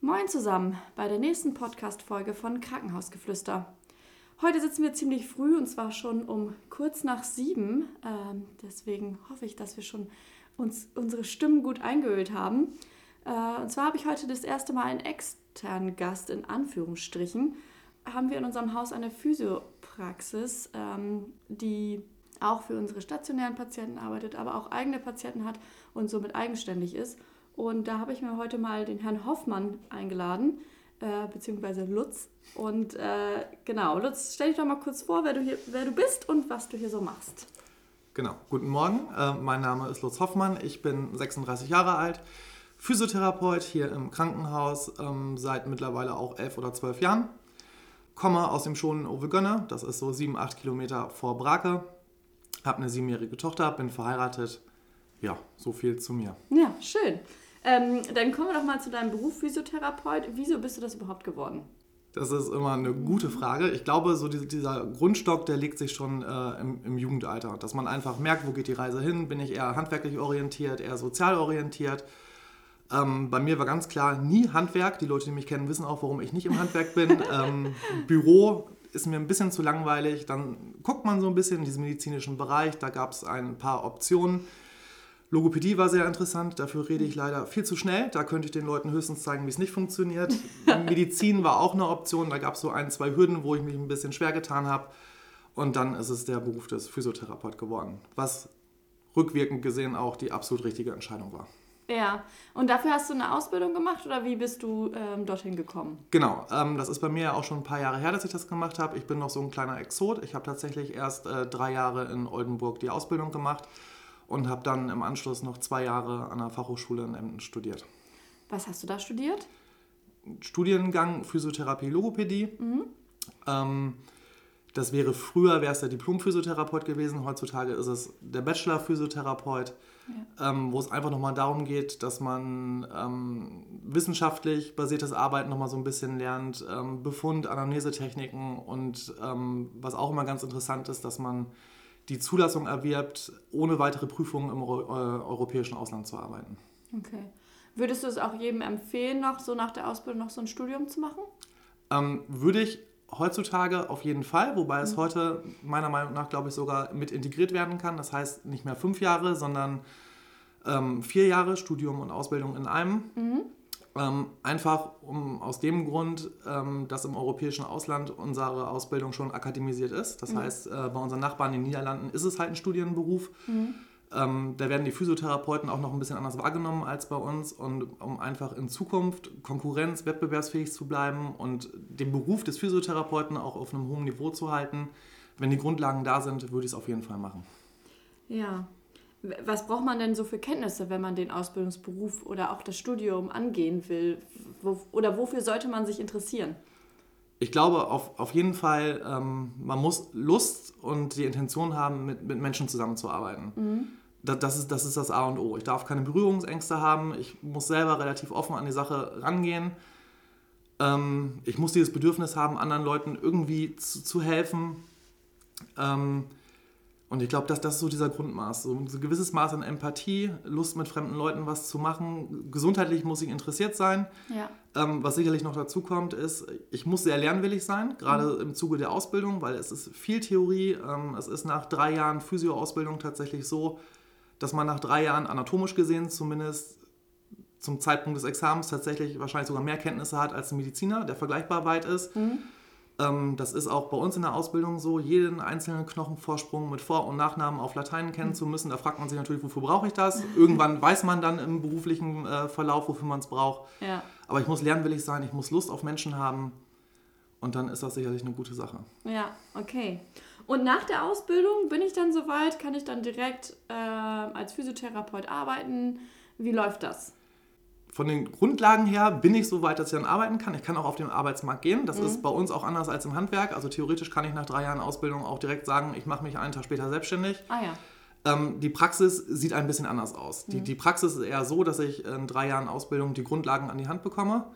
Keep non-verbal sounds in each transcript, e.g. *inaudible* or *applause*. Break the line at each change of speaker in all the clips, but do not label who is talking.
Moin zusammen bei der nächsten Podcast-Folge von Krankenhausgeflüster. Heute sitzen wir ziemlich früh und zwar schon um kurz nach sieben. Ähm, deswegen hoffe ich, dass wir schon uns unsere Stimmen gut eingeölt haben. Äh, und zwar habe ich heute das erste Mal einen externen Gast in Anführungsstrichen. Haben wir in unserem Haus eine Physiopraxis, ähm, die auch für unsere stationären Patienten arbeitet, aber auch eigene Patienten hat und somit eigenständig ist. Und da habe ich mir heute mal den Herrn Hoffmann eingeladen, äh, beziehungsweise Lutz. Und äh, genau, Lutz, stell dich doch mal kurz vor, wer du, hier, wer du bist und was du hier so machst.
Genau, guten Morgen. Äh, mein Name ist Lutz Hoffmann. Ich bin 36 Jahre alt, Physiotherapeut hier im Krankenhaus ähm, seit mittlerweile auch elf oder zwölf Jahren. Komme aus dem schonen Ovegönne, das ist so sieben, acht Kilometer vor Brake. Habe eine siebenjährige Tochter, bin verheiratet. Ja, so viel zu mir.
Ja, schön. Ähm, dann kommen wir doch mal zu deinem Beruf Physiotherapeut. Wieso bist du das überhaupt geworden?
Das ist immer eine gute Frage. Ich glaube, so dieser Grundstock, der legt sich schon äh, im, im, Jugendalter. Dass man einfach merkt, wo geht die Reise hin? Bin ich eher handwerklich orientiert, eher sozial orientiert? Ähm, bei mir war ganz klar nie Handwerk. Die Leute, die mich kennen, wissen auch, warum ich nicht im Handwerk bin. *laughs* ähm, Büro ist mir ein bisschen zu langweilig. Dann guckt man so ein bisschen in diesen medizinischen Bereich. Da gab es ein paar Optionen. Logopädie war sehr interessant, dafür rede ich leider viel zu schnell. Da könnte ich den Leuten höchstens zeigen, wie es nicht funktioniert. *laughs* Medizin war auch eine Option, da gab es so ein, zwei Hürden, wo ich mich ein bisschen schwer getan habe. Und dann ist es der Beruf des Physiotherapeut geworden, was rückwirkend gesehen auch die absolut richtige Entscheidung war.
Ja, und dafür hast du eine Ausbildung gemacht oder wie bist du ähm, dorthin gekommen?
Genau, ähm, das ist bei mir ja auch schon ein paar Jahre her, dass ich das gemacht habe. Ich bin noch so ein kleiner Exot. Ich habe tatsächlich erst äh, drei Jahre in Oldenburg die Ausbildung gemacht und habe dann im Anschluss noch zwei Jahre an der Fachhochschule in Emden studiert.
Was hast du da studiert?
Studiengang Physiotherapie, Logopädie. Mhm. Ähm, das wäre früher, wäre es der Diplom-Physiotherapeut gewesen. Heutzutage ist es der Bachelor-Physiotherapeut, ja. ähm, wo es einfach nochmal darum geht, dass man ähm, wissenschaftlich basiertes Arbeiten nochmal so ein bisschen lernt, ähm, Befund, Anamnesetechniken und ähm, was auch immer ganz interessant ist, dass man die Zulassung erwirbt, ohne weitere Prüfungen im äh, europäischen Ausland zu arbeiten.
Okay. Würdest du es auch jedem empfehlen, noch so nach der Ausbildung noch so ein Studium zu machen?
Ähm, würde ich heutzutage auf jeden Fall, wobei es mhm. heute meiner Meinung nach, glaube ich, sogar mit integriert werden kann. Das heißt nicht mehr fünf Jahre, sondern ähm, vier Jahre Studium und Ausbildung in einem. Mhm. Ähm, einfach um, aus dem Grund, ähm, dass im europäischen Ausland unsere Ausbildung schon akademisiert ist. Das mhm. heißt, äh, bei unseren Nachbarn in den Niederlanden ist es halt ein Studienberuf. Mhm. Ähm, da werden die Physiotherapeuten auch noch ein bisschen anders wahrgenommen als bei uns. Und um einfach in Zukunft konkurrenz-, wettbewerbsfähig zu bleiben und den Beruf des Physiotherapeuten auch auf einem hohen Niveau zu halten, wenn die Grundlagen da sind, würde ich es auf jeden Fall machen.
Ja, was braucht man denn so für Kenntnisse, wenn man den Ausbildungsberuf oder auch das Studium angehen will? Wo, oder wofür sollte man sich interessieren?
Ich glaube auf, auf jeden Fall, ähm, man muss Lust und die Intention haben, mit, mit Menschen zusammenzuarbeiten. Mhm. Das, das, ist, das ist das A und O. Ich darf keine Berührungsängste haben. Ich muss selber relativ offen an die Sache rangehen. Ähm, ich muss dieses Bedürfnis haben, anderen Leuten irgendwie zu, zu helfen. Ähm, und ich glaube, dass das ist so dieser Grundmaß. So ein gewisses Maß an Empathie, Lust mit fremden Leuten was zu machen. Gesundheitlich muss ich interessiert sein. Ja. Ähm, was sicherlich noch dazu kommt, ist, ich muss sehr lernwillig sein, gerade mhm. im Zuge der Ausbildung, weil es ist viel Theorie. Ähm, es ist nach drei Jahren Physioausbildung tatsächlich so, dass man nach drei Jahren anatomisch gesehen zumindest zum Zeitpunkt des Examens tatsächlich wahrscheinlich sogar mehr Kenntnisse hat als ein Mediziner, der vergleichbar weit ist. Mhm. Ähm, das ist auch bei uns in der Ausbildung so, jeden einzelnen Knochenvorsprung mit Vor- und Nachnamen auf Latein kennen zu müssen. Da fragt man sich natürlich, wofür brauche ich das? *laughs* Irgendwann weiß man dann im beruflichen äh, Verlauf, wofür man es braucht. Ja. Aber ich muss lernwillig sein, ich muss Lust auf Menschen haben und dann ist das sicherlich eine gute Sache.
Ja, okay. Und nach der Ausbildung bin ich dann soweit, kann ich dann direkt äh, als Physiotherapeut arbeiten? Wie läuft das?
Von den Grundlagen her bin ich so weit, dass ich dann arbeiten kann. Ich kann auch auf den Arbeitsmarkt gehen. Das mhm. ist bei uns auch anders als im Handwerk. Also theoretisch kann ich nach drei Jahren Ausbildung auch direkt sagen, ich mache mich einen Tag später selbstständig. Ah ja. Ähm, die Praxis sieht ein bisschen anders aus. Mhm. Die, die Praxis ist eher so, dass ich in drei Jahren Ausbildung die Grundlagen an die Hand bekomme.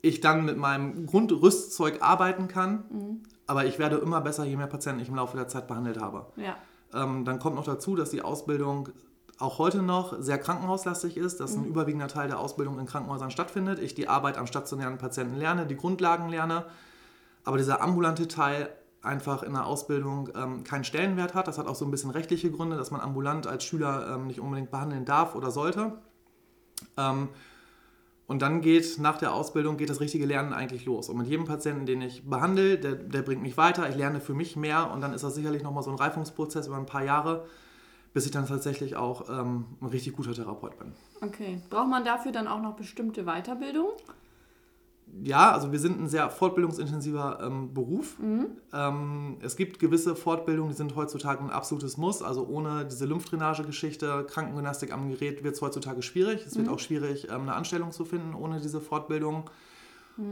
Ich dann mit meinem Grundrüstzeug arbeiten kann, mhm. aber ich werde immer besser, je mehr Patienten ich im Laufe der Zeit behandelt habe. Ja. Ähm, dann kommt noch dazu, dass die Ausbildung auch heute noch sehr krankenhauslastig ist, dass ein überwiegender Teil der Ausbildung in Krankenhäusern stattfindet. Ich die Arbeit am stationären Patienten lerne, die Grundlagen lerne, aber dieser ambulante Teil einfach in der Ausbildung ähm, keinen Stellenwert hat. Das hat auch so ein bisschen rechtliche Gründe, dass man ambulant als Schüler ähm, nicht unbedingt behandeln darf oder sollte. Ähm, und dann geht nach der Ausbildung geht das richtige Lernen eigentlich los. Und mit jedem Patienten, den ich behandle, der, der bringt mich weiter, ich lerne für mich mehr und dann ist das sicherlich nochmal so ein Reifungsprozess über ein paar Jahre, bis ich dann tatsächlich auch ähm, ein richtig guter Therapeut bin.
Okay. Braucht man dafür dann auch noch bestimmte Weiterbildung?
Ja, also wir sind ein sehr fortbildungsintensiver ähm, Beruf. Ähm, es gibt gewisse Fortbildungen, die sind heutzutage ein absolutes Muss. Also ohne diese Lymphdrainage-Geschichte, Krankengymnastik am Gerät wird es heutzutage schwierig. Es wird auch schwierig, ähm, eine Anstellung zu finden ohne diese Fortbildung.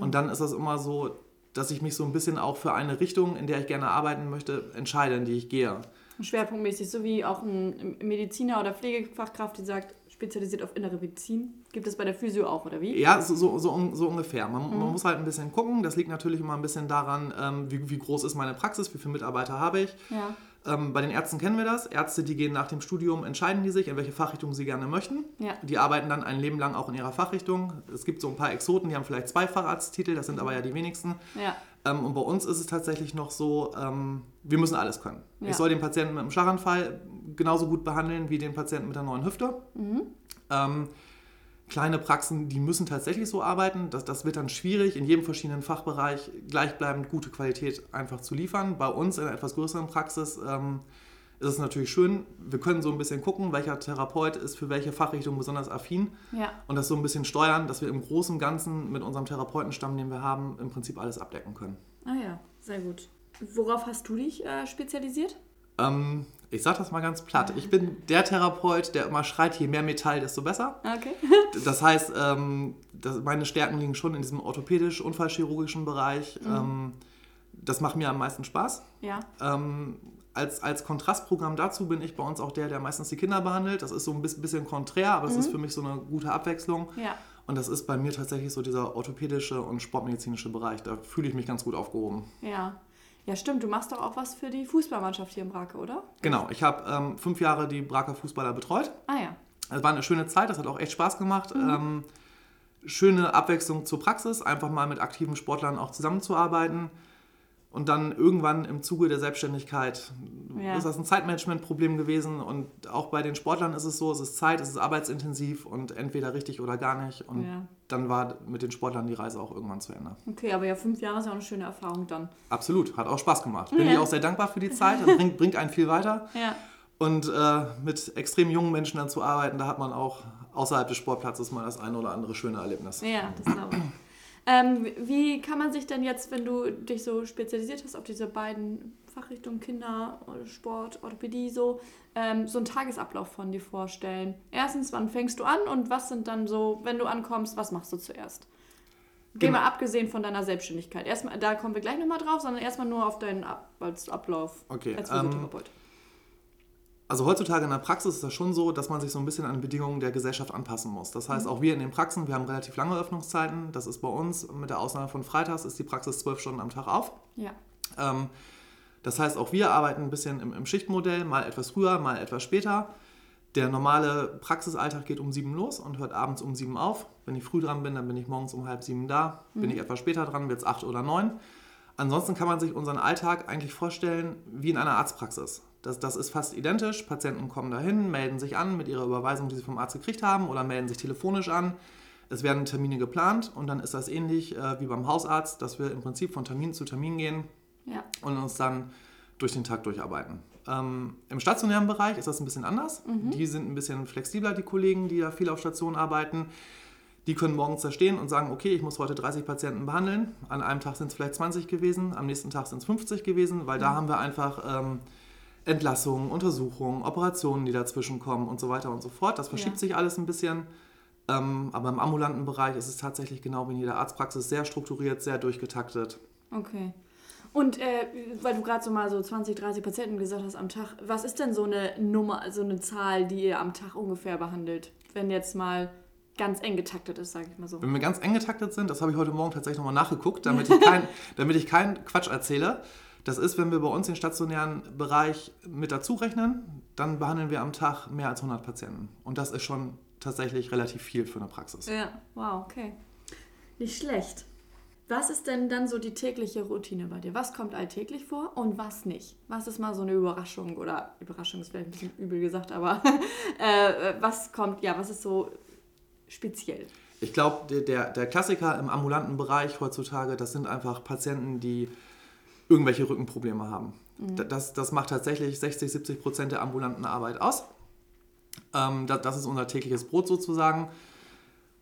Und dann ist das immer so, dass ich mich so ein bisschen auch für eine Richtung, in der ich gerne arbeiten möchte, entscheide, in die ich gehe.
Schwerpunktmäßig, so wie auch ein Mediziner oder Pflegefachkraft, die sagt, spezialisiert auf innere Medizin. Gibt es bei der Physio auch, oder wie?
Ja, so, so, so, so ungefähr. Man, man muss halt ein bisschen gucken. Das liegt natürlich immer ein bisschen daran, ähm, wie, wie groß ist meine Praxis, wie viele Mitarbeiter habe ich.
Ja.
Ähm, bei den Ärzten kennen wir das. Ärzte, die gehen nach dem Studium, entscheiden die sich, in welche Fachrichtung sie gerne möchten.
Ja.
Die arbeiten dann ein Leben lang auch in ihrer Fachrichtung. Es gibt so ein paar Exoten, die haben vielleicht zwei Facharzttitel, das sind aber ja die wenigsten.
Ja.
Ähm, und bei uns ist es tatsächlich noch so, ähm, wir müssen alles können.
Ja.
Ich soll den Patienten mit einem Schlaganfall genauso gut behandeln wie den Patienten mit der neuen Hüfte. Ähm, kleine Praxen, die müssen tatsächlich so arbeiten. Das, das wird dann schwierig, in jedem verschiedenen Fachbereich gleichbleibend gute Qualität einfach zu liefern. Bei uns in einer etwas größeren Praxis ähm, ist es natürlich schön, wir können so ein bisschen gucken, welcher Therapeut ist für welche Fachrichtung besonders affin
Ja.
und das so ein bisschen steuern, dass wir im Großen und Ganzen mit unserem Therapeutenstamm, den wir haben, im Prinzip alles abdecken können.
Ah ja, sehr gut. Worauf hast du dich äh, spezialisiert?
Ähm, ich sage das mal ganz platt. Ich bin der Therapeut, der immer schreit, je mehr Metall, desto besser.
Okay. *laughs*
Das heißt, ähm, das, meine Stärken liegen schon in diesem orthopädisch-unfallchirurgischen Bereich. Ähm, das macht mir am meisten Spaß.
ja.
Ähm, als, als Kontrastprogramm dazu bin ich bei uns auch der, der meistens die Kinder behandelt. Das ist so ein bisschen, konträr, aber das ist für mich so eine gute Abwechslung.
Ja.
Und das ist bei mir tatsächlich so dieser orthopädische und sportmedizinische Bereich. Da fühle ich mich ganz gut aufgehoben.
Ja. Ja, stimmt. Du machst doch auch was für die Fußballmannschaft hier in Brake, oder?
Genau, ich habe ähm, fünf Jahre die Braker Fußballer betreut.
Ah ja.
Es war eine schöne Zeit, das hat auch echt Spaß gemacht. Ähm, schöne Abwechslung zur Praxis, einfach mal mit aktiven Sportlern auch zusammenzuarbeiten. Und dann irgendwann im Zuge der Selbstständigkeit
Ja.
ist das ein Zeitmanagement-Problem gewesen. Und auch bei den Sportlern ist es so, es ist Zeit, es ist arbeitsintensiv und entweder richtig oder gar nicht. Und
Ja.
dann war mit den Sportlern die Reise auch irgendwann zu Ende.
Okay, aber ja, fünf Jahre ist ja auch eine schöne Erfahrung dann.
Absolut, hat auch Spaß gemacht. Bin
Ja.
ich auch sehr dankbar für die Zeit, das bringt, bringt einen viel weiter.
Ja.
Und äh, mit extrem jungen Menschen dann zu arbeiten, da hat man auch außerhalb des Sportplatzes mal das eine oder andere schöne Erlebnis.
Ja, das glaube ich. Ähm, wie kann man sich denn jetzt, wenn du dich so spezialisiert hast auf diese beiden Fachrichtungen Kinder, Sport, Orthopädie, so, ähm, so einen Tagesablauf von dir vorstellen? Erstens, wann fängst du an und was sind dann so, wenn du ankommst, was machst du zuerst? Geh
Genau.
mal abgesehen von deiner Selbstständigkeit. Erstmal, da kommen wir gleich nochmal drauf, sondern erstmal nur auf deinen Ab als Ablauf
Okay,
als
ähm,
Physiotherapeut.
Also heutzutage in der Praxis ist das schon so, dass man sich so ein bisschen an Bedingungen der Gesellschaft anpassen muss. Das heißt, auch wir in den Praxen, wir haben relativ lange Öffnungszeiten. Das ist bei uns, mit der Ausnahme von Freitags, ist die Praxis zwölf Stunden am Tag auf.
ja.
Ähm, das heißt, auch wir arbeiten ein bisschen im, im Schichtmodell, mal etwas früher, mal etwas später. Der normale Praxisalltag geht um sieben los und hört abends um sieben auf. Wenn ich früh dran bin, dann bin ich morgens um halb sieben da. Bin ich etwas später dran, wird es acht oder neun. Ansonsten kann man sich unseren Alltag eigentlich vorstellen wie in einer Arztpraxis. Das, das ist fast identisch. Patienten kommen dahin, melden sich an mit ihrer Überweisung, die sie vom Arzt gekriegt haben, oder melden sich telefonisch an. Es werden Termine geplant und dann ist das ähnlich äh, wie beim Hausarzt, dass wir im Prinzip von Termin zu Termin gehen
Ja.
und uns dann durch den Tag durcharbeiten. Ähm, Im stationären Bereich ist das ein bisschen anders. Die sind ein bisschen flexibler, die Kollegen, die da viel auf Station arbeiten. Die können morgens da stehen und sagen, okay, ich muss heute 30 Patienten behandeln. An einem Tag sind es vielleicht 20 gewesen, am nächsten Tag sind es 50 gewesen, weil da haben wir einfach ähm, Entlassungen, Untersuchungen, Operationen, die dazwischen kommen und so weiter und so fort. Das verschiebt
Ja.
sich alles ein bisschen. Ähm, aber im ambulanten Bereich ist es tatsächlich genau wie in jeder Arztpraxis sehr strukturiert, sehr durchgetaktet.
Okay. Und äh, weil du gerade so mal so 20, 30 Patienten gesagt hast am Tag, was ist denn so eine Nummer, so eine Zahl, die ihr am Tag ungefähr behandelt, wenn jetzt mal ganz eng getaktet ist, sage ich mal so?
Wenn wir ganz eng getaktet sind, das habe ich heute Morgen tatsächlich nochmal nachgeguckt, *laughs* damit ich, kein, damit ich keinen Quatsch erzähle, Das ist, wenn wir bei uns den stationären Bereich mit dazu rechnen, dann behandeln wir am Tag mehr als 100 Patienten. Und das ist schon tatsächlich relativ viel für eine Praxis.
Ja, wow, okay. Nicht schlecht. Was ist denn dann so die tägliche Routine bei dir? Was kommt alltäglich vor und was nicht? Was ist mal so eine Überraschung oder Überraschung ist vielleicht ein bisschen übel gesagt, aber *laughs* äh, was kommt, ja, was ist so speziell?
Ich glaube, der, der, der Klassiker im ambulanten Bereich heutzutage, das sind einfach Patienten, die irgendwelche Rückenprobleme haben. Mhm. Das, das macht tatsächlich 60, 70 Prozent der ambulanten Arbeit aus. Ähm, das, das ist unser tägliches Brot sozusagen.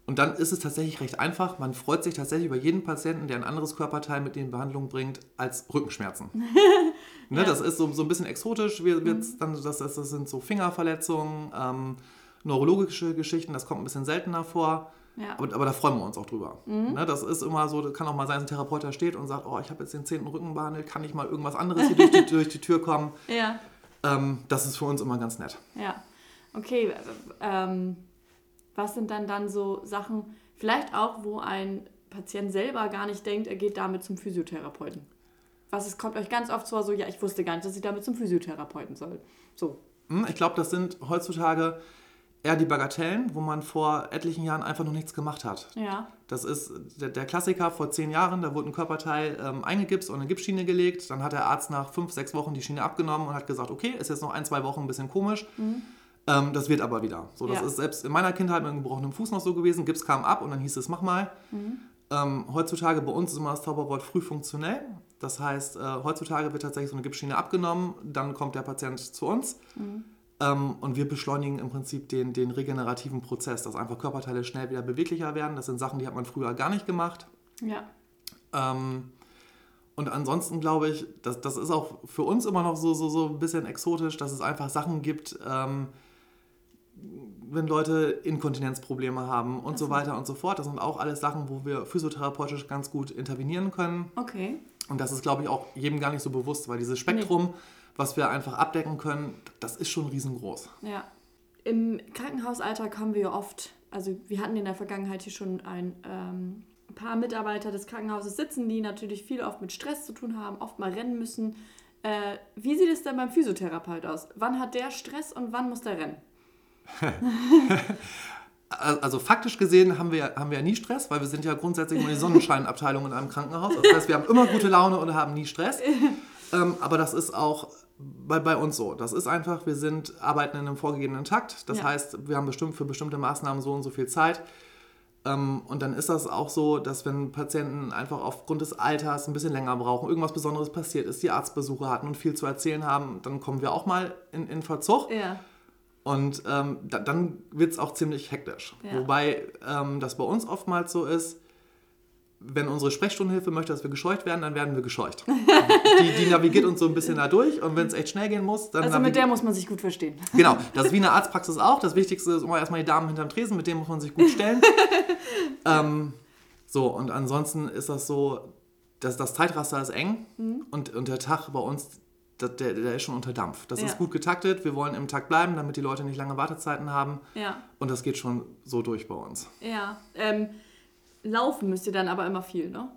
Und dann ist es tatsächlich recht einfach. Man freut sich tatsächlich über jeden Patienten, der ein anderes Körperteil mit in Behandlung bringt, als Rückenschmerzen. *laughs* ne, ja. Das ist so, so ein bisschen exotisch. Wir, mhm. dann, das, das, sind so Fingerverletzungen, ähm, neurologische Geschichten, das kommt ein bisschen seltener vor. Ja. Aber, aber, da freuen wir uns auch drüber. Mhm. Ne, das ist immer so, das kann auch mal sein, dass ein Therapeut da steht und sagt, oh, ich habe jetzt den zehnten Rücken behandelt, kann ich mal irgendwas anderes hier durch, die, *laughs* durch die Tür kommen? Ja. Ähm, das ist für uns immer ganz nett.
Ja. Okay, ähm, was sind dann dann so Sachen, vielleicht auch, wo ein Patient selber gar nicht denkt, er geht damit zum Physiotherapeuten? Was es kommt euch ganz oft so, so, ja, ich wusste gar nicht, dass ich damit zum Physiotherapeuten soll. So.
Hm, ich glaube, das sind heutzutage eher die Bagatellen, wo man vor etlichen Jahren einfach noch nichts gemacht hat. Ja. Das ist der, der Klassiker vor zehn Jahren, da wurde ein Körperteil ähm, eingegipst und eine Gipsschiene gelegt. Dann hat der Arzt nach fünf, sechs Wochen die Schiene abgenommen und hat gesagt, okay, ist jetzt noch ein, zwei Wochen ein bisschen komisch. Mhm. Ähm, das wird aber wieder. So, das ja. ist selbst in meiner Kindheit mit einem gebrochenen Fuß noch so gewesen. Gips kam ab und dann hieß es, mach mal. Mhm. Ähm, heutzutage bei uns ist immer das Zauberwort früh funktionell. Das heißt, äh, heutzutage wird tatsächlich so eine Gipsschiene abgenommen, dann kommt der Patient zu uns. Mhm ähm, und wir beschleunigen im Prinzip den, den regenerativen Prozess, dass einfach Körperteile schnell wieder beweglicher werden. Das sind Sachen, die hat man früher gar nicht gemacht. Ja. Ähm, und ansonsten glaube ich, das, das ist auch für uns immer noch so, so, so ein bisschen exotisch, dass es einfach Sachen gibt, ähm, wenn Leute Inkontinenzprobleme haben und also. so weiter und so fort. Das sind auch alles Sachen, wo wir physiotherapeutisch ganz gut intervenieren können. Okay. Und das ist, glaube ich, auch jedem gar nicht so bewusst, weil dieses Spektrum nee was wir einfach abdecken können, das ist schon riesengroß.
Ja. Im Krankenhausalltag haben wir oft, also wir hatten in der Vergangenheit hier schon ein ähm, paar Mitarbeiter des Krankenhauses sitzen, die natürlich viel oft mit Stress zu tun haben, oft mal rennen müssen. Äh, wie sieht es denn beim Physiotherapeut aus? Wann hat der Stress und wann muss der rennen? *laughs* *laughs*
also faktisch gesehen haben wir, haben wir nie Stress, weil wir sind ja grundsätzlich nur die Sonnenscheinabteilung in einem Krankenhaus. Das heißt, wir haben immer gute Laune und haben nie Stress. Ähm, aber das ist auch bei, bei uns so. Das ist einfach, wir sind, arbeiten in einem vorgegebenen Takt. Das ja. heißt, wir haben bestimmt für bestimmte Maßnahmen so und so viel Zeit. Ähm, und dann ist das auch so, dass wenn Patienten einfach aufgrund des Alters ein bisschen länger brauchen, irgendwas Besonderes passiert ist, die Arztbesuche hatten und viel zu erzählen haben, dann kommen wir auch mal in, in Verzug. Ja. Und ähm, da, dann wird es auch ziemlich hektisch. Ja. Wobei ähm, das bei uns oftmals so ist, wenn unsere Sprechstundenhilfe möchte, dass wir gescheucht werden, dann werden wir gescheucht. *laughs* die, die, navigiert uns so ein bisschen da durch und wenn es echt schnell gehen muss, dann.
Also mit der muss man sich gut verstehen.
Genau, das ist wie eine Arztpraxis auch. Das Wichtigste ist immer erstmal die Damen hinterm Tresen, mit denen muss man sich gut stellen. *laughs* ähm, so, und ansonsten ist das so, dass das Zeitraster ist eng mhm. und, und der Tag bei uns, der, der ist schon unter Dampf. Das ja. ist gut getaktet. Wir wollen im Takt bleiben, damit die Leute nicht lange Wartezeiten haben. Ja. Und das geht schon so durch bei uns.
Ja. Ähm, Laufen müsst ihr dann aber immer viel, ne?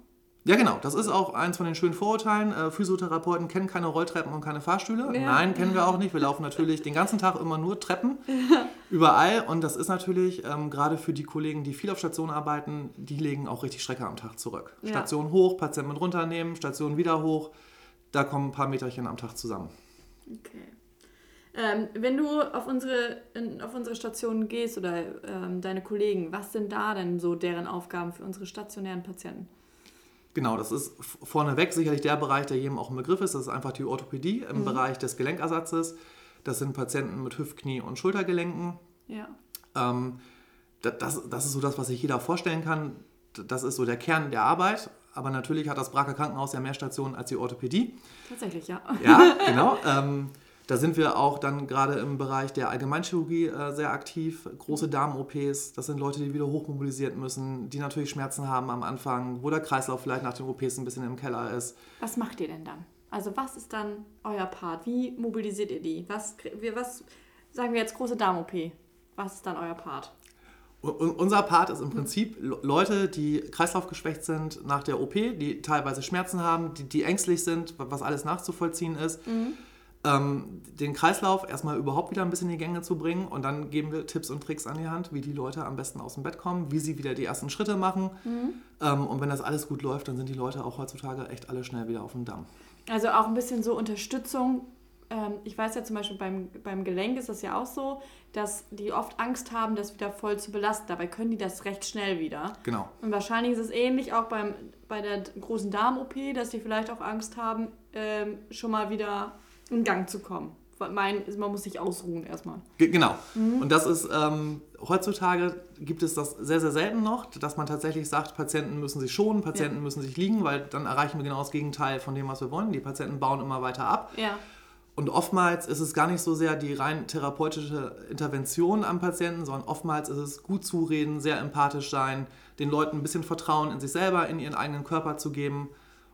Ja, genau. Das ist auch eins von den schönen Vorurteilen. Äh, Physiotherapeuten kennen keine Rolltreppen und keine Fahrstühle. Ja. Nein, kennen wir auch nicht. Wir laufen natürlich den ganzen Tag immer nur Treppen. Ja. *laughs* Überall. Und das ist natürlich ähm, gerade für die Kollegen, die viel auf Station arbeiten, die legen auch richtig Strecke am Tag zurück. Station hoch, Patienten runternehmen, Station wieder hoch. Da kommen ein paar Meterchen am Tag zusammen.
Okay. Ähm, wenn du auf unsere, in, auf unsere Station gehst oder ähm, deine Kollegen, was sind da denn so deren Aufgaben für unsere stationären Patienten?
Genau, das ist vorneweg sicherlich der Bereich, der jedem auch im Begriff ist. Das ist einfach die Orthopädie im mhm. Bereich des Gelenkersatzes. Das sind Patienten mit Hüft-, Knie- und Schultergelenken. Ja. Ähm, das, das ist so das, was sich jeder vorstellen kann. Das ist so der Kern der Arbeit. Aber natürlich hat das Braker Krankenhaus ja mehr Stationen als die Orthopädie.
Tatsächlich, ja.
Ja, *laughs* genau. Ähm, da sind wir auch dann gerade im Bereich der Allgemeinchirurgie äh, sehr aktiv. Große Darm-OPs, das sind Leute, die wieder hochmobilisiert müssen, die natürlich Schmerzen haben am Anfang, wo der Kreislauf vielleicht nach den OPs ein bisschen im Keller ist.
Was macht ihr denn dann? Also was ist dann euer Part? Wie mobilisiert ihr die? Was, was sagen wir jetzt große Darm-OP? Was ist dann euer Part?
Unser Part ist im Prinzip Leute, die kreislaufgeschwächt sind nach der OP, die teilweise Schmerzen haben, die, die ängstlich sind, was alles nachzuvollziehen ist. Mhm. Ähm, den Kreislauf erstmal überhaupt wieder ein bisschen in die Gänge zu bringen und dann geben wir Tipps und Tricks an die Hand, wie die Leute am besten aus dem Bett kommen, wie sie wieder die ersten Schritte machen. Mhm. Ähm, und wenn das alles gut läuft, dann sind die Leute auch heutzutage echt alle schnell wieder auf dem Damm.
Also auch ein bisschen so Unterstützung ähm, ich weiß ja zum Beispiel beim, beim Gelenk ist das ja auch so, dass die oft Angst haben, das wieder voll zu belasten. Dabei können die das recht schnell wieder.
Genau.
Und wahrscheinlich ist es ähnlich auch beim, bei der großen Darm-OP, dass die vielleicht auch Angst haben, ähm, schon mal wieder in Gang zu kommen. Mein, man muss sich ausruhen erstmal.
Genau. Mhm. Und das ist, ähm, heutzutage gibt es das sehr, sehr selten noch, dass man tatsächlich sagt, Patienten müssen sich schonen, Patienten ja. müssen sich liegen, weil dann erreichen wir genau das Gegenteil von dem, was wir wollen. Die Patienten bauen immer weiter ab.
Ja.
Und oftmals ist es gar nicht so sehr die rein therapeutische Intervention am Patienten, sondern oftmals ist es gut zureden, sehr empathisch sein, den Leuten ein bisschen Vertrauen in sich selber, in ihren eigenen Körper zu geben.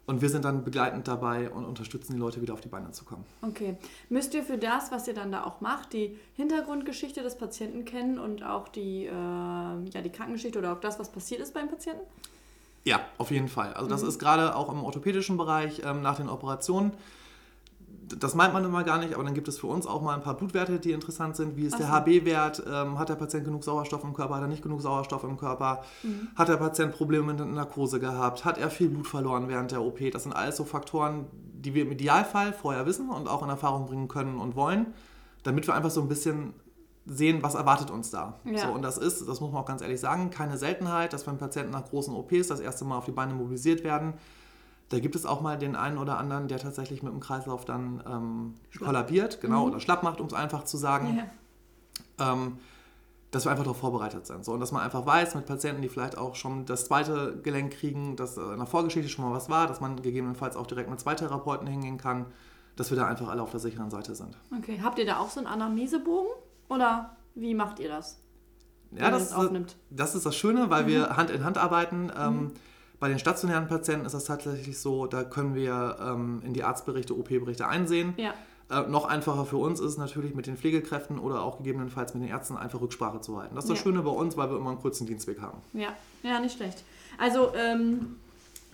Und wir sind dann begleitend dabei und unterstützen die Leute wieder auf die Beine zu kommen.
Okay. Müsst ihr für das, was ihr dann da auch macht, die Hintergrundgeschichte des Patienten kennen und auch die, äh, ja, die Krankengeschichte oder auch das, was passiert ist beim Patienten?
Ja, auf jeden Fall. Also das mhm. ist gerade auch im orthopädischen Bereich ähm, nach den Operationen das meint man immer gar nicht, aber dann gibt es für uns auch mal ein paar Blutwerte, die interessant sind. Wie ist der HB-Wert? Ähm, hat der Patient genug Sauerstoff im Körper? Hat er nicht genug Sauerstoff im Körper? Mhm. Hat der Patient Probleme mit der Narkose gehabt? Hat er viel Blut verloren während der OP? Das sind alles so Faktoren, die wir im Idealfall vorher wissen und auch in Erfahrung bringen können und wollen, damit wir einfach so ein bisschen sehen, was erwartet uns da. Ja. So, und das ist, das muss man auch ganz ehrlich sagen, keine Seltenheit, dass wenn Patienten nach großen OPs das erste Mal auf die Beine mobilisiert werden, da gibt es auch mal den einen oder anderen, der tatsächlich mit dem Kreislauf dann ähm, kollabiert, genau, mhm. oder schlapp macht, um es einfach zu sagen. Ja. Ähm, dass wir einfach darauf vorbereitet sind. So, und dass man einfach weiß, mit Patienten, die vielleicht auch schon das zweite Gelenk kriegen, dass in der Vorgeschichte schon mal was war, dass man gegebenenfalls auch direkt mit zwei Therapeuten hingehen kann, dass wir da einfach alle auf der sicheren Seite sind.
Okay, habt ihr da auch so einen Anamnesebogen oder wie macht ihr das?
Ja, das, das, das, ist das Schöne, weil mhm. wir Hand in Hand arbeiten. Ähm, mhm. Bei den stationären Patienten ist das tatsächlich so, da können wir ähm, in die Arztberichte, OP-Berichte einsehen.
Ja.
Äh, noch einfacher für uns ist es natürlich mit den Pflegekräften oder auch gegebenenfalls mit den Ärzten einfach Rücksprache zu halten. Das ist das ja. Schöne bei uns, weil wir immer einen kurzen Dienstweg haben.
Ja, ja, nicht schlecht. Also ähm,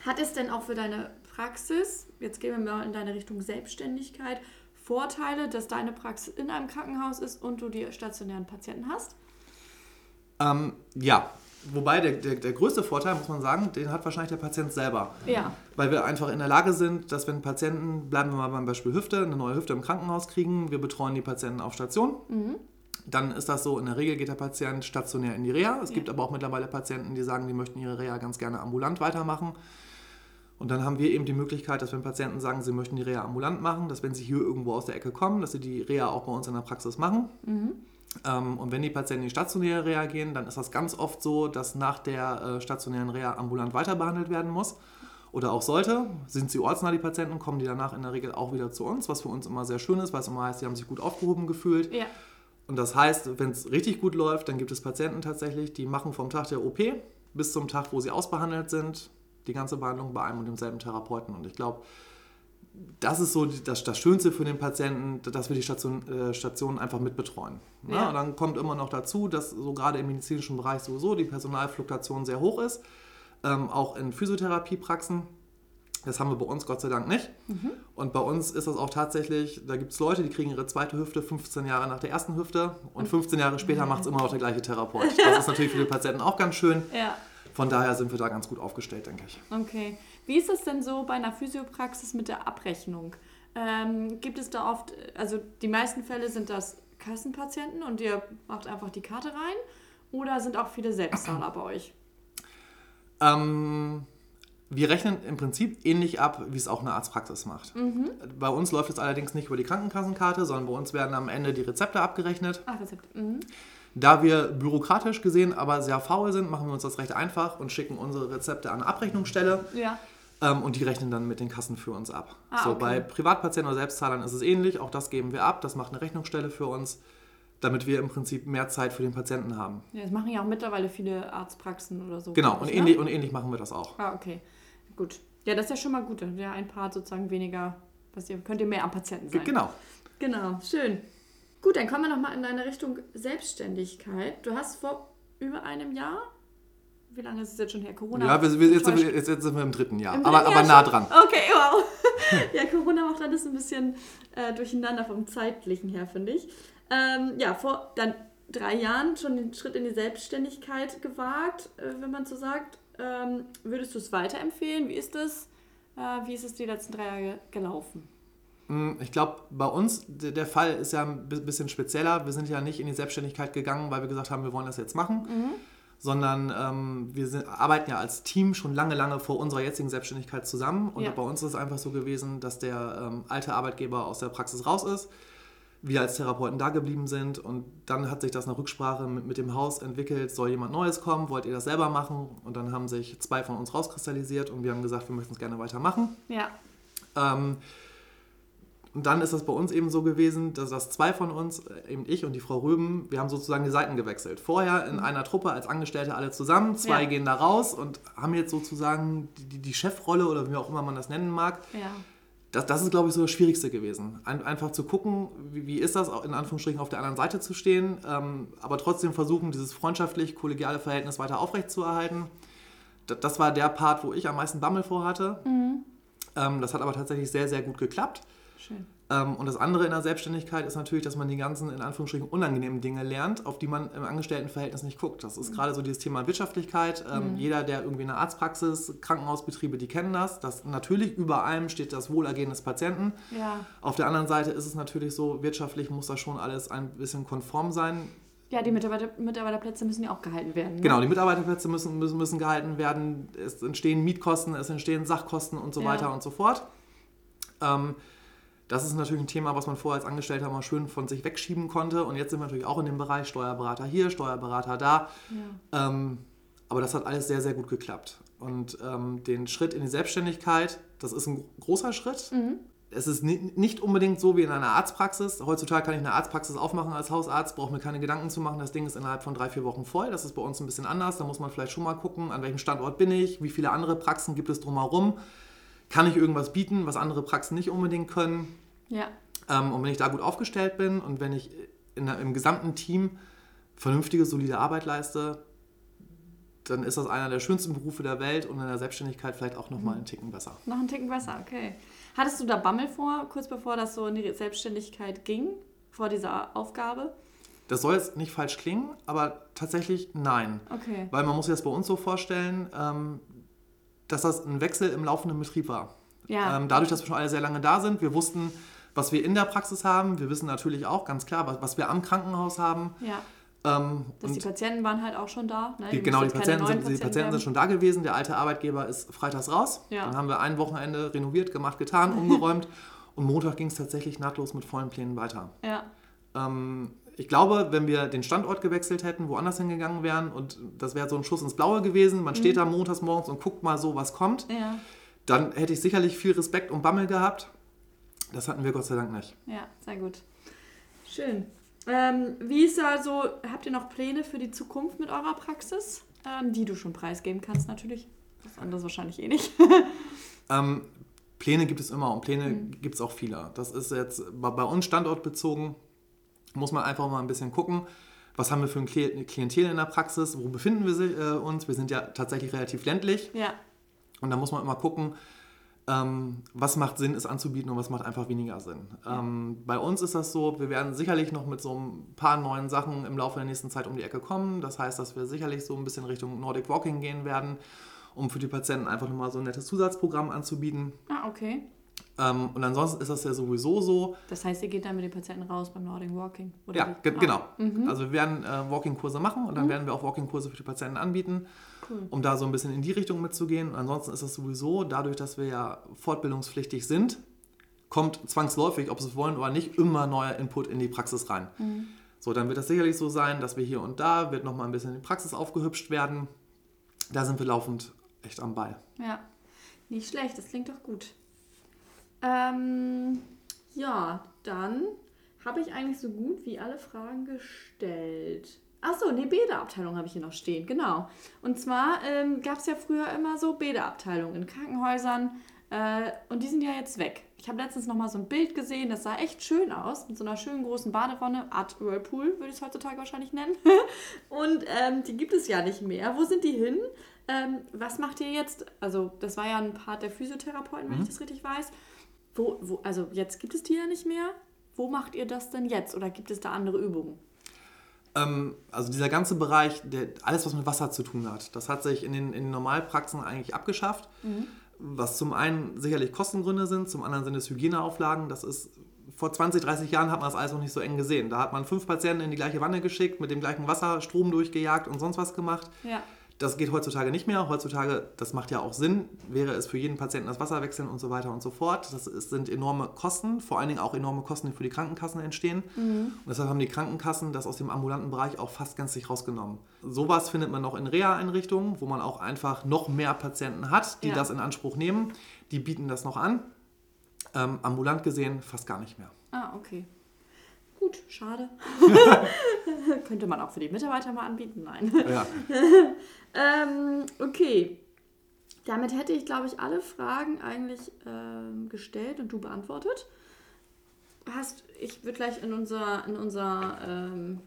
hat es denn auch für deine Praxis, jetzt gehen wir mal in deine Richtung Selbstständigkeit, Vorteile, dass deine Praxis in einem Krankenhaus ist und du die stationären Patienten hast?
Ähm, ja, Wobei der, der, der, größte Vorteil, muss man sagen, den hat wahrscheinlich der Patient selber.
Ja.
Weil wir einfach in der Lage sind, dass wenn Patienten, bleiben wir mal beim Beispiel Hüfte, eine neue Hüfte im Krankenhaus kriegen, wir betreuen die Patienten auf Station. Mhm. Dann ist das so, in der Regel geht der Patient stationär in die Reha. Es ja. gibt aber auch mittlerweile Patienten, die sagen, die möchten ihre Reha ganz gerne ambulant weitermachen. Und dann haben wir eben die Möglichkeit, dass wenn Patienten sagen, sie möchten die Reha ambulant machen, dass wenn sie hier irgendwo aus der Ecke kommen, dass sie die Reha auch bei uns in der Praxis machen. Mhm. Ähm, und wenn die Patienten in die stationäre Reha gehen, dann ist das ganz oft so, dass nach der äh, stationären Reha ambulant weiter behandelt werden muss oder auch sollte. Sind sie ortsnah, die Patienten, kommen die danach in der Regel auch wieder zu uns, was für uns immer sehr schön ist, weil es immer heißt, sie haben sich gut aufgehoben gefühlt.
Ja.
Und das heißt, wenn es richtig gut läuft, dann gibt es Patienten tatsächlich, die machen vom Tag der OP bis zum Tag, wo sie ausbehandelt sind, die ganze Behandlung bei einem und demselben Therapeuten. Und ich glaube, das ist so das, das Schönste für den Patienten, dass wir die Station, äh, Station einfach mitbetreuen. Ne? Ja. Und dann kommt immer noch dazu, dass so gerade im medizinischen Bereich sowieso die Personalfluktuation sehr hoch ist, ähm, auch in Physiotherapiepraxen. Das haben wir bei uns Gott sei Dank nicht. Mhm. Und bei uns ist das auch tatsächlich, da gibt es Leute, die kriegen ihre zweite Hüfte 15 Jahre nach der ersten Hüfte und 15 Jahre später macht es immer noch der gleiche Therapeut. Das ist natürlich für den Patienten auch ganz schön. *laughs*
Ja.
Von daher sind wir da ganz gut aufgestellt, denke ich.
Okay. Wie ist es denn so bei einer Physiopraxis mit der Abrechnung? Ähm, gibt es da oft, also die meisten Fälle sind das Kassenpatienten und ihr macht einfach die Karte rein oder sind auch viele Selbstzahler bei euch?
Ähm, wir rechnen im Prinzip ähnlich ab, wie es auch eine Arztpraxis macht. Mhm. Bei uns läuft es allerdings nicht über die Krankenkassenkarte, sondern bei uns werden am Ende die Rezepte abgerechnet.
Ach, Rezepte. Mhm.
Da wir bürokratisch gesehen aber sehr faul sind, machen wir uns das recht einfach und schicken unsere Rezepte an eine Abrechnungsstelle.
Ja.
Ähm, und die rechnen dann mit den Kassen für uns ab.
Ah,
so,
okay.
Bei Privatpatienten oder Selbstzahlern ist es ähnlich. Auch das geben wir ab. Das macht eine Rechnungsstelle für uns, damit wir im Prinzip mehr Zeit für den Patienten haben.
Ja, das machen ja auch mittlerweile viele Arztpraxen oder so.
Genau, und, ne? ähnlich, und ähnlich machen wir das auch.
Ah, okay. Gut. Ja, das ist ja schon mal gut. Dann wäre ein Part sozusagen weniger, was ihr, könnt ihr mehr am Patienten sein.
Genau.
Genau, schön. Gut, dann kommen wir nochmal in deine Richtung Selbstständigkeit. Du hast vor über einem Jahr. Wie lange ist es jetzt schon her? Corona?
Ja, wir, wir, jetzt, sind wir, jetzt, jetzt sind wir im dritten Jahr.
Im
aber
dritten
aber
Jahr
nah
schon?
dran.
Okay, wow. *laughs* ja, Corona macht alles ein bisschen äh, durcheinander vom zeitlichen her, finde ich. Ähm, ja, vor dann drei Jahren schon den Schritt in die Selbstständigkeit gewagt, äh, wenn man so sagt. Ähm, würdest du es weiterempfehlen? Wie ist das? Äh, wie ist es die letzten drei Jahre gelaufen?
Mm, Ich glaube, bei uns, der Fall ist ja ein bi- bisschen spezieller. Wir sind ja nicht in die Selbstständigkeit gegangen, weil wir gesagt haben, wir wollen das jetzt machen, sondern ähm, wir sind, arbeiten ja als Team schon lange, lange vor unserer jetzigen Selbstständigkeit zusammen. Und
Ja.
bei uns ist es einfach so gewesen, dass der ähm, alte Arbeitgeber aus der Praxis raus ist, wir als Therapeuten da geblieben sind und dann hat sich das nach Rücksprache mit, mit dem Haus entwickelt, soll jemand Neues kommen, wollt ihr das selber machen? Und dann haben sich zwei von uns rauskristallisiert und wir haben gesagt, wir möchten es gerne weitermachen.
Ja,
Ähm, und dann ist das bei uns eben so gewesen, dass das zwei von uns, äh, eben ich und die Frau Röben, wir haben sozusagen die Seiten gewechselt. Vorher in einer Truppe als Angestellte alle zusammen, zwei
Ja.
gehen da raus und haben jetzt sozusagen die, die, Chefrolle oder wie auch immer man das nennen mag.
ja.
Das, das ist, glaube ich, so das Schwierigste gewesen. Ein, einfach zu gucken, wie, wie ist das, in Anführungsstrichen auf der anderen Seite zu stehen, ähm, aber trotzdem versuchen, dieses freundschaftlich-kollegiale Verhältnis weiter aufrechtzuerhalten. Das, das war der Part, wo ich am meisten Bammel vor hatte. Ähm, das hat aber tatsächlich sehr, sehr gut geklappt.
Schön.
Ähm, und das andere in der Selbstständigkeit ist natürlich, dass man die ganzen, in Anführungsstrichen, unangenehmen Dinge lernt, auf die man im Angestelltenverhältnis nicht guckt. Das ist gerade so dieses Thema Wirtschaftlichkeit. Ähm, Jeder, der irgendwie in einer Arztpraxis, Krankenhausbetriebe, die kennen das. Das natürlich über allem steht das Wohlergehen des Patienten.
Ja.
Auf der anderen Seite ist es natürlich so, wirtschaftlich muss das schon alles ein bisschen konform sein.
Ja, die Mitarbeiter, Mitarbeiterplätze müssen ja auch gehalten werden. Ne?
Genau, die Mitarbeiterplätze müssen, müssen, müssen gehalten werden. Es entstehen Mietkosten, es entstehen Sachkosten und so
Ja.
weiter und so fort. Ähm, das ist natürlich ein Thema, was man vorher als Angestellter mal schön von sich wegschieben konnte. Und jetzt sind wir natürlich auch in dem Bereich Steuerberater hier, Steuerberater da.
Ja.
Ähm, aber das hat alles sehr, sehr gut geklappt. Und ähm, den Schritt in die Selbstständigkeit, das ist ein großer Schritt. Es ist ni- nicht unbedingt so wie in einer Arztpraxis. Heutzutage kann ich eine Arztpraxis aufmachen als Hausarzt, brauche mir keine Gedanken zu machen. Das Ding ist innerhalb von drei, vier Wochen voll. Das ist bei uns ein bisschen anders. Da muss man vielleicht schon mal gucken, an welchem Standort bin ich, wie viele andere Praxen gibt es drumherum. Kann ich irgendwas bieten, was andere Praxen nicht unbedingt können?
Ja.
Ähm, und wenn ich da gut aufgestellt bin und wenn ich in im gesamten Team vernünftige, solide Arbeit leiste, dann ist das einer der schönsten Berufe der Welt und in der Selbstständigkeit vielleicht auch nochmal einen Ticken besser.
Noch einen Ticken besser, okay. Hattest du da Bammel vor, kurz bevor das so in die Selbstständigkeit ging, vor dieser Aufgabe?
Das soll jetzt nicht falsch klingen, aber tatsächlich nein.
Okay.
Weil man muss sich das bei uns so vorstellen, ähm, dass das ein Wechsel im laufenden Betrieb war.
Ja.
Ähm, dadurch, dass wir schon alle sehr lange da sind, wir wussten, was wir in der Praxis haben. Wir wissen natürlich auch ganz klar, was, was wir am Krankenhaus haben.
Ja.
Ähm,
Dass die Patienten waren halt auch schon da. Ne?
die, genau, die Patienten, sind, die Patienten sind schon da gewesen. Der alte Arbeitgeber ist freitags raus.
Ja.
Dann haben wir ein Wochenende renoviert, gemacht, getan, *laughs* umgeräumt. und Montag ging es tatsächlich nahtlos mit vollen Plänen weiter.
Ja.
Ähm, ich glaube, wenn wir den Standort gewechselt hätten, woanders hingegangen wären und das wäre so ein Schuss ins Blaue gewesen, man steht da montags morgens und guckt mal so, was kommt,
Ja.
dann hätte ich sicherlich viel Respekt und Bammel gehabt. Das hatten wir Gott sei Dank nicht.
Ja, sehr gut. Schön. Ähm, wie ist da so, habt ihr noch Pläne für die Zukunft mit eurer Praxis, ähm, die du schon preisgeben kannst natürlich? Das andere wahrscheinlich eh nicht. *laughs*
Ähm, Pläne gibt es immer und Pläne gibt es auch viele. Das ist jetzt bei, bei uns standortbezogen, muss man einfach mal ein bisschen gucken, was haben wir für ein Kli- Klientel in der Praxis, wo befinden wir äh, uns. Wir sind ja tatsächlich relativ ländlich
ja.
und da muss man immer gucken, ähm, was macht Sinn, es anzubieten und was macht einfach weniger Sinn. Ähm, bei uns ist das so, wir werden sicherlich noch mit so ein paar neuen Sachen im Laufe der nächsten Zeit um die Ecke kommen. Das heißt, dass wir sicherlich so ein bisschen Richtung Nordic Walking gehen werden, um für die Patienten einfach nochmal so ein nettes Zusatzprogramm anzubieten.
Ah, okay.
Ähm, und ansonsten ist das ja sowieso so.
Das heißt, ihr geht dann mit den Patienten raus beim Nordic Walking? Oder
Ja, ge
Ah,
genau. Also wir werden äh, Walking-Kurse machen und dann werden wir auch Walking-Kurse für die Patienten anbieten,
Cool.
um da so ein bisschen in die Richtung mitzugehen. Und ansonsten ist das sowieso, dadurch, dass wir ja fortbildungspflichtig sind, kommt zwangsläufig, ob sie es wollen oder nicht, immer neuer Input in die Praxis rein. So, dann wird das sicherlich so sein, dass wir hier und da, wird nochmal ein bisschen die Praxis aufgehübscht werden. Da sind wir laufend echt am Ball.
Ja, nicht schlecht, das klingt doch gut. Ähm, ja, dann habe ich eigentlich so gut wie alle Fragen gestellt. Achso, nee, Bäderabteilung habe ich hier noch stehen, genau. Und zwar ähm, gab es ja früher immer so Bäderabteilungen in Krankenhäusern. Äh, und die sind ja jetzt weg. Ich habe letztens noch mal so ein Bild gesehen, das sah echt schön aus, mit so einer schönen großen Badewanne, Art Whirlpool würde ich es heutzutage wahrscheinlich nennen. *laughs* und ähm, die gibt es ja nicht mehr. Wo sind die hin? Ähm, was macht ihr jetzt? Also das war ja ein Part der Physiotherapeuten, wenn mhm. ich das richtig weiß. Wo, wo, also jetzt gibt es die ja nicht mehr. Wo macht ihr das denn jetzt? Oder gibt es da andere Übungen?
Ähm, also dieser ganze Bereich, der, alles was mit Wasser zu tun hat, das hat sich in den, in den Normalpraxen eigentlich abgeschafft. Mhm was zum einen sicherlich Kostengründe sind, zum anderen sind es Hygieneauflagen. Das ist vor 20, 30 Jahren hat man das alles noch nicht so eng gesehen. Da hat man fünf Patienten in die gleiche Wanne geschickt, mit dem gleichen Wasserstrom durchgejagt und sonst was gemacht. Ja. Das geht heutzutage nicht mehr. Heutzutage, das macht ja auch Sinn, wäre es für jeden Patienten das Wasser wechseln und so weiter und so fort. Das ist, sind enorme Kosten, vor allen Dingen auch enorme Kosten, die für die Krankenkassen entstehen. Mhm. Und deshalb haben die Krankenkassen das aus dem ambulanten Bereich auch fast gänzlich rausgenommen. Sowas findet man noch in Reha-Einrichtungen, wo man auch einfach noch mehr Patienten hat, die ja. das in Anspruch nehmen. Die bieten das noch an. Ähm, ambulant gesehen fast gar nicht mehr.
Ah, okay. Gut, schade. *laughs* Könnte man auch für die Mitarbeiter mal anbieten? Nein. Ja. *laughs* ähm, okay. Damit hätte ich, glaube ich, alle Fragen eigentlich ähm, gestellt und du beantwortet. Hast, ich würde gleich in unser, in unser ähm,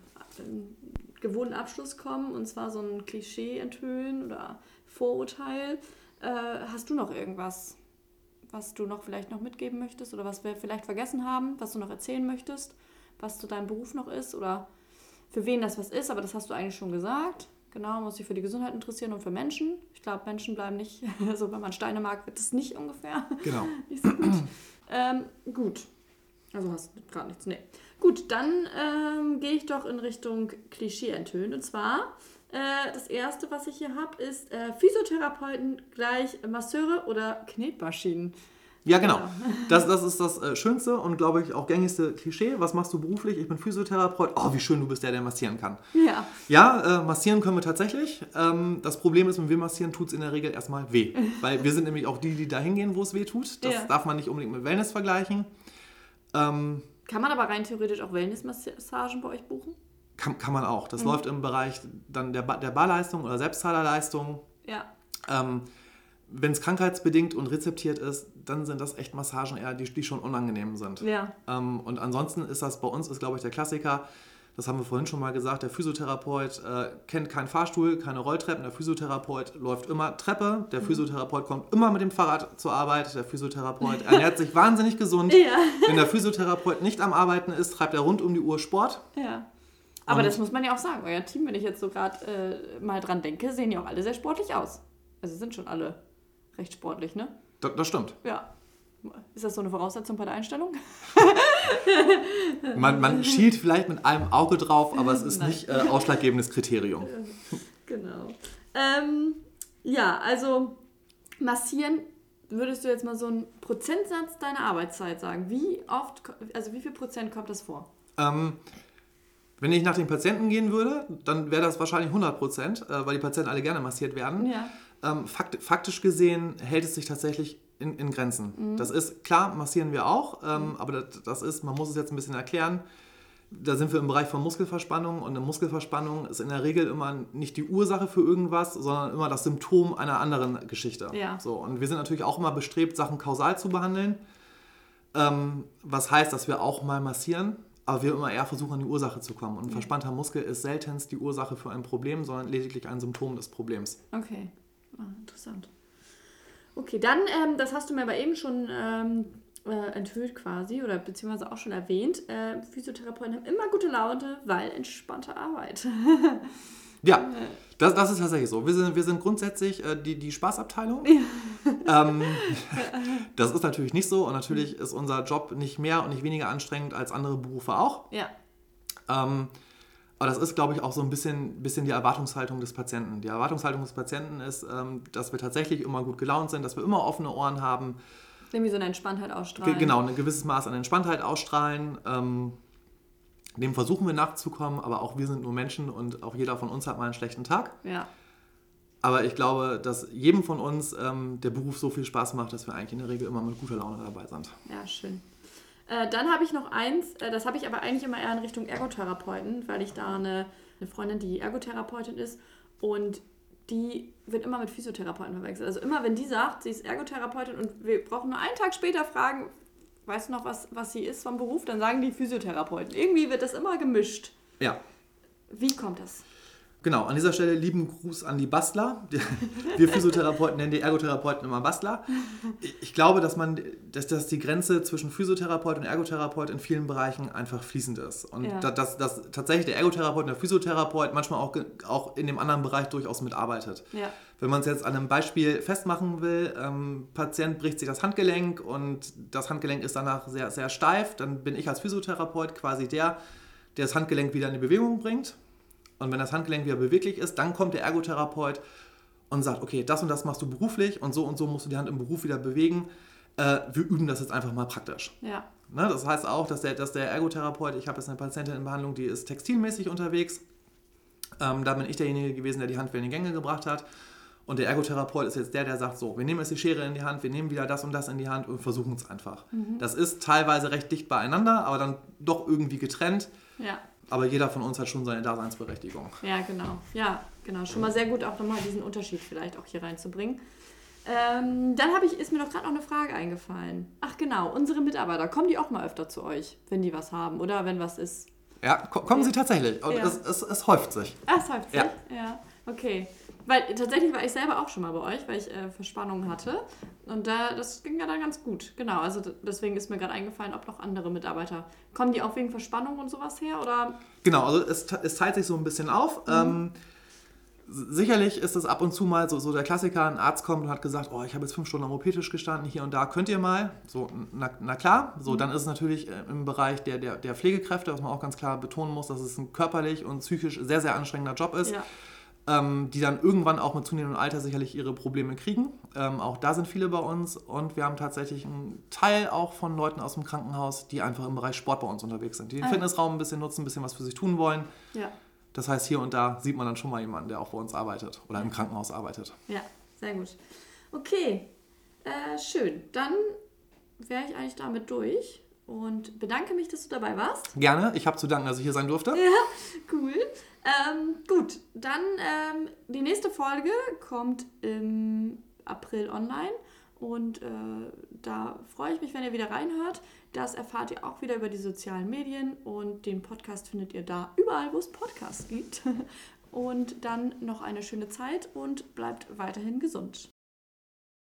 gewohnten Abschluss kommen und zwar so ein Klischee enthüllen oder Vorurteil. Äh, hast du noch irgendwas, was du noch vielleicht noch mitgeben möchtest oder was wir vielleicht vergessen haben, was du noch erzählen möchtest? Was zu deinem Beruf noch ist oder für wen das was ist, aber das hast du eigentlich schon gesagt. Genau, muss sich für die Gesundheit interessieren und für Menschen. Ich glaube, Menschen bleiben nicht, *laughs* also wenn man Steine mag, wird es nicht ungefähr. Genau. *laughs* nicht so gut. ähm, gut. Also hast du gerade nichts. Nee. Gut, dann ähm, gehe ich doch in Richtung Klischee enthüllen. Und zwar, äh, das erste, was ich hier habe, ist äh, Physiotherapeuten gleich Masseure oder Knetmaschinen.
Ja, genau. *laughs* Das, das ist das äh, schönste und, glaube ich, auch gängigste Klischee. Was machst du beruflich? Ich bin Physiotherapeut. Oh, wie schön du bist der, der massieren kann. Ja. Ja, äh, massieren können wir tatsächlich. Ähm, das Problem ist, wenn wir massieren, tut es in der Regel erstmal weh. *laughs* Weil wir sind nämlich auch die, die da hingehen, wo es weh tut. Das ja. darf man nicht unbedingt mit Wellness vergleichen.
Ähm, kann man aber rein theoretisch auch Wellnessmassagen bei euch buchen?
Kann, kann man auch. Das mhm. läuft im Bereich dann der, der Barleistung oder Selbstzahlerleistung. Ja. Ähm, wenn es krankheitsbedingt und rezeptiert ist, dann sind das echt Massagen eher, die, die schon unangenehm sind. Ja. Ähm, und ansonsten ist das bei uns, ist glaube ich der Klassiker, das haben wir vorhin schon mal gesagt, der Physiotherapeut äh, kennt keinen Fahrstuhl, keine Rolltreppen, der Physiotherapeut läuft immer Treppe, der mhm. Physiotherapeut kommt immer mit dem Fahrrad zur Arbeit, der Physiotherapeut *laughs* ernährt sich wahnsinnig gesund. Ja. Wenn der Physiotherapeut nicht am Arbeiten ist, treibt er rund um die Uhr Sport. Ja.
Aber und das muss man ja auch sagen, euer Team, wenn ich jetzt so gerade äh, mal dran denke, sehen ja auch alle sehr sportlich aus. Also sind schon alle recht sportlich, ne?
Das, das stimmt.
Ja. Ist das so eine Voraussetzung bei der Einstellung? *laughs*
man, man schielt vielleicht mit einem Auge drauf, aber es ist Nein. nicht äh, ausschlaggebendes Kriterium. *laughs*
Genau. Ähm, ja, also massieren, würdest du jetzt mal so einen Prozentsatz deiner Arbeitszeit sagen? Wie oft, also wie viel Prozent kommt das vor?
Ähm, wenn ich nach den Patienten gehen würde, dann wäre das wahrscheinlich 100 Prozent, äh, weil die Patienten alle gerne massiert werden. Ja ähm, fakt, faktisch gesehen hält es sich tatsächlich in, in Grenzen. Mhm. Das ist, klar, massieren wir auch, ähm, mhm. aber das, das, ist, man muss es jetzt ein bisschen erklären. Da sind wir im Bereich von Muskelverspannung und eine Muskelverspannung ist in der Regel immer nicht die Ursache für irgendwas, sondern immer das Symptom einer anderen Geschichte. Ja. So, und wir sind natürlich auch immer bestrebt, Sachen kausal zu behandeln. Ähm, was heißt, dass wir auch mal massieren, aber wir immer eher versuchen, an die Ursache zu kommen. Und ein verspannter Muskel ist seltenst die Ursache für ein Problem, sondern lediglich ein Symptom des Problems.
Okay. Ah, interessant. Okay, dann, ähm, das hast du mir aber eben schon ähm, äh, enthüllt quasi oder beziehungsweise auch schon erwähnt. Äh, Physiotherapeuten haben immer gute Laune, weil entspannte Arbeit. *laughs*
ja, das, das ist tatsächlich so. Wir sind, wir sind grundsätzlich äh, die, die Spaßabteilung. Ja. *laughs* ähm, das ist natürlich nicht so und natürlich ist unser Job nicht mehr und nicht weniger anstrengend als andere Berufe auch. Ja. Aber das ist, glaube ich, auch so ein bisschen, bisschen die Erwartungshaltung des Patienten. Die Erwartungshaltung des Patienten ist, ähm, dass wir tatsächlich immer gut gelaunt sind, dass wir immer offene Ohren haben.
Irgendwie so eine Entspanntheit ausstrahlen.
Genau, ein gewisses Maß an Entspanntheit ausstrahlen. Ähm, dem versuchen wir nachzukommen, aber auch wir sind nur Menschen und auch jeder von uns hat mal einen schlechten Tag. Ja. Aber ich glaube, dass jedem von uns ähm, der Beruf so viel Spaß macht, dass wir eigentlich in der Regel immer mit guter Laune dabei sind.
Ja, schön. Äh, dann habe ich noch eins, äh, das habe ich aber eigentlich immer eher in Richtung Ergotherapeuten, weil ich da eine, eine Freundin, die Ergotherapeutin ist und die wird immer mit Physiotherapeuten verwechselt. Also immer wenn die sagt, sie ist Ergotherapeutin und wir brauchen nur einen Tag später fragen, weißt du noch, was, was sie ist vom Beruf, dann sagen die Physiotherapeuten. Irgendwie wird das immer gemischt.
Ja.
Wie kommt das?
Genau, an dieser Stelle lieben Gruß an die Bastler. *laughs* Wir Physiotherapeuten nennen die Ergotherapeuten immer Bastler. Ich glaube, dass, man, dass, dass die Grenze zwischen Physiotherapeut und Ergotherapeut in vielen Bereichen einfach fließend ist. Und ja. dass, dass tatsächlich der Ergotherapeut und der Physiotherapeut manchmal auch, auch in dem anderen Bereich durchaus mitarbeitet. Ja. Wenn man es jetzt an einem Beispiel festmachen will, ähm, Patient bricht sich das Handgelenk und das Handgelenk ist danach sehr, sehr steif, dann bin ich als Physiotherapeut quasi der, der das Handgelenk wieder in die Bewegung bringt und wenn das Handgelenk wieder beweglich ist, dann kommt der Ergotherapeut und sagt, okay, das und das machst du beruflich und so und so musst du die Hand im Beruf wieder bewegen. Äh, wir üben das jetzt einfach mal praktisch. Ja. Ne, das heißt auch, dass der, dass der Ergotherapeut, ich habe jetzt eine Patientin in Behandlung, die ist textilmäßig unterwegs. Ähm, da bin ich derjenige gewesen, der die Hand wieder in die Gänge gebracht hat. Und der Ergotherapeut ist jetzt der, der sagt, so, wir nehmen jetzt die Schere in die Hand, wir nehmen wieder das und das in die Hand und versuchen es einfach. Mhm. Das ist teilweise recht dicht beieinander, aber dann doch irgendwie getrennt. Ja aber jeder von uns hat schon seine Daseinsberechtigung.
Ja, genau. Ja, genau. Schon mal sehr gut, auch nochmal diesen Unterschied vielleicht auch hier reinzubringen. Ähm, dann ich, ist mir doch gerade noch eine Frage eingefallen. Ach genau, unsere Mitarbeiter, kommen die auch mal öfter zu euch, wenn die was haben oder wenn was ist?
Ja, kommen ja. sie tatsächlich. Und ja. es, es, es häuft sich.
Ah, es häuft sich? Ja. ja. Okay. Weil tatsächlich war ich selber auch schon mal bei euch, weil ich äh, Verspannungen hatte. Und da, das ging ja dann ganz gut. Genau, also deswegen ist mir gerade eingefallen, ob noch andere Mitarbeiter. Kommen die auch wegen Verspannung und sowas her? Oder?
Genau, also es, es teilt sich so ein bisschen auf. Mhm. Ähm, sicherlich ist es ab und zu mal so, so der Klassiker, ein Arzt kommt und hat gesagt, oh, ich habe jetzt fünf Stunden am OP-Tisch gestanden, hier und da, könnt ihr mal? So, na, na klar. So, mhm. dann ist es natürlich äh, im Bereich der, der, der Pflegekräfte, was man auch ganz klar betonen muss, dass es ein körperlich und psychisch sehr, sehr anstrengender Job ist. Ja ähm, die dann irgendwann auch mit zunehmendem Alter sicherlich ihre Probleme kriegen. Ähm, auch da sind viele bei uns und wir haben tatsächlich einen Teil auch von Leuten aus dem Krankenhaus, die einfach im Bereich Sport bei uns unterwegs sind, die den ah, Fitnessraum ein bisschen nutzen, ein bisschen was für sich tun wollen. Ja. Das heißt, hier und da sieht man dann schon mal jemanden, der auch bei uns arbeitet oder im Krankenhaus arbeitet.
Ja, sehr gut. Okay, äh, schön. Dann wäre ich eigentlich damit durch und bedanke mich, dass du dabei warst.
Gerne, ich habe zu danken, dass ich hier sein durfte.
Ja, cool. Ähm, gut, dann ähm, die nächste Folge kommt im April online und äh, da freue ich mich, wenn ihr wieder reinhört. Das erfahrt ihr auch wieder über die sozialen Medien und den Podcast findet ihr da überall, wo es Podcasts gibt. *laughs* Und dann noch eine schöne Zeit und bleibt weiterhin gesund.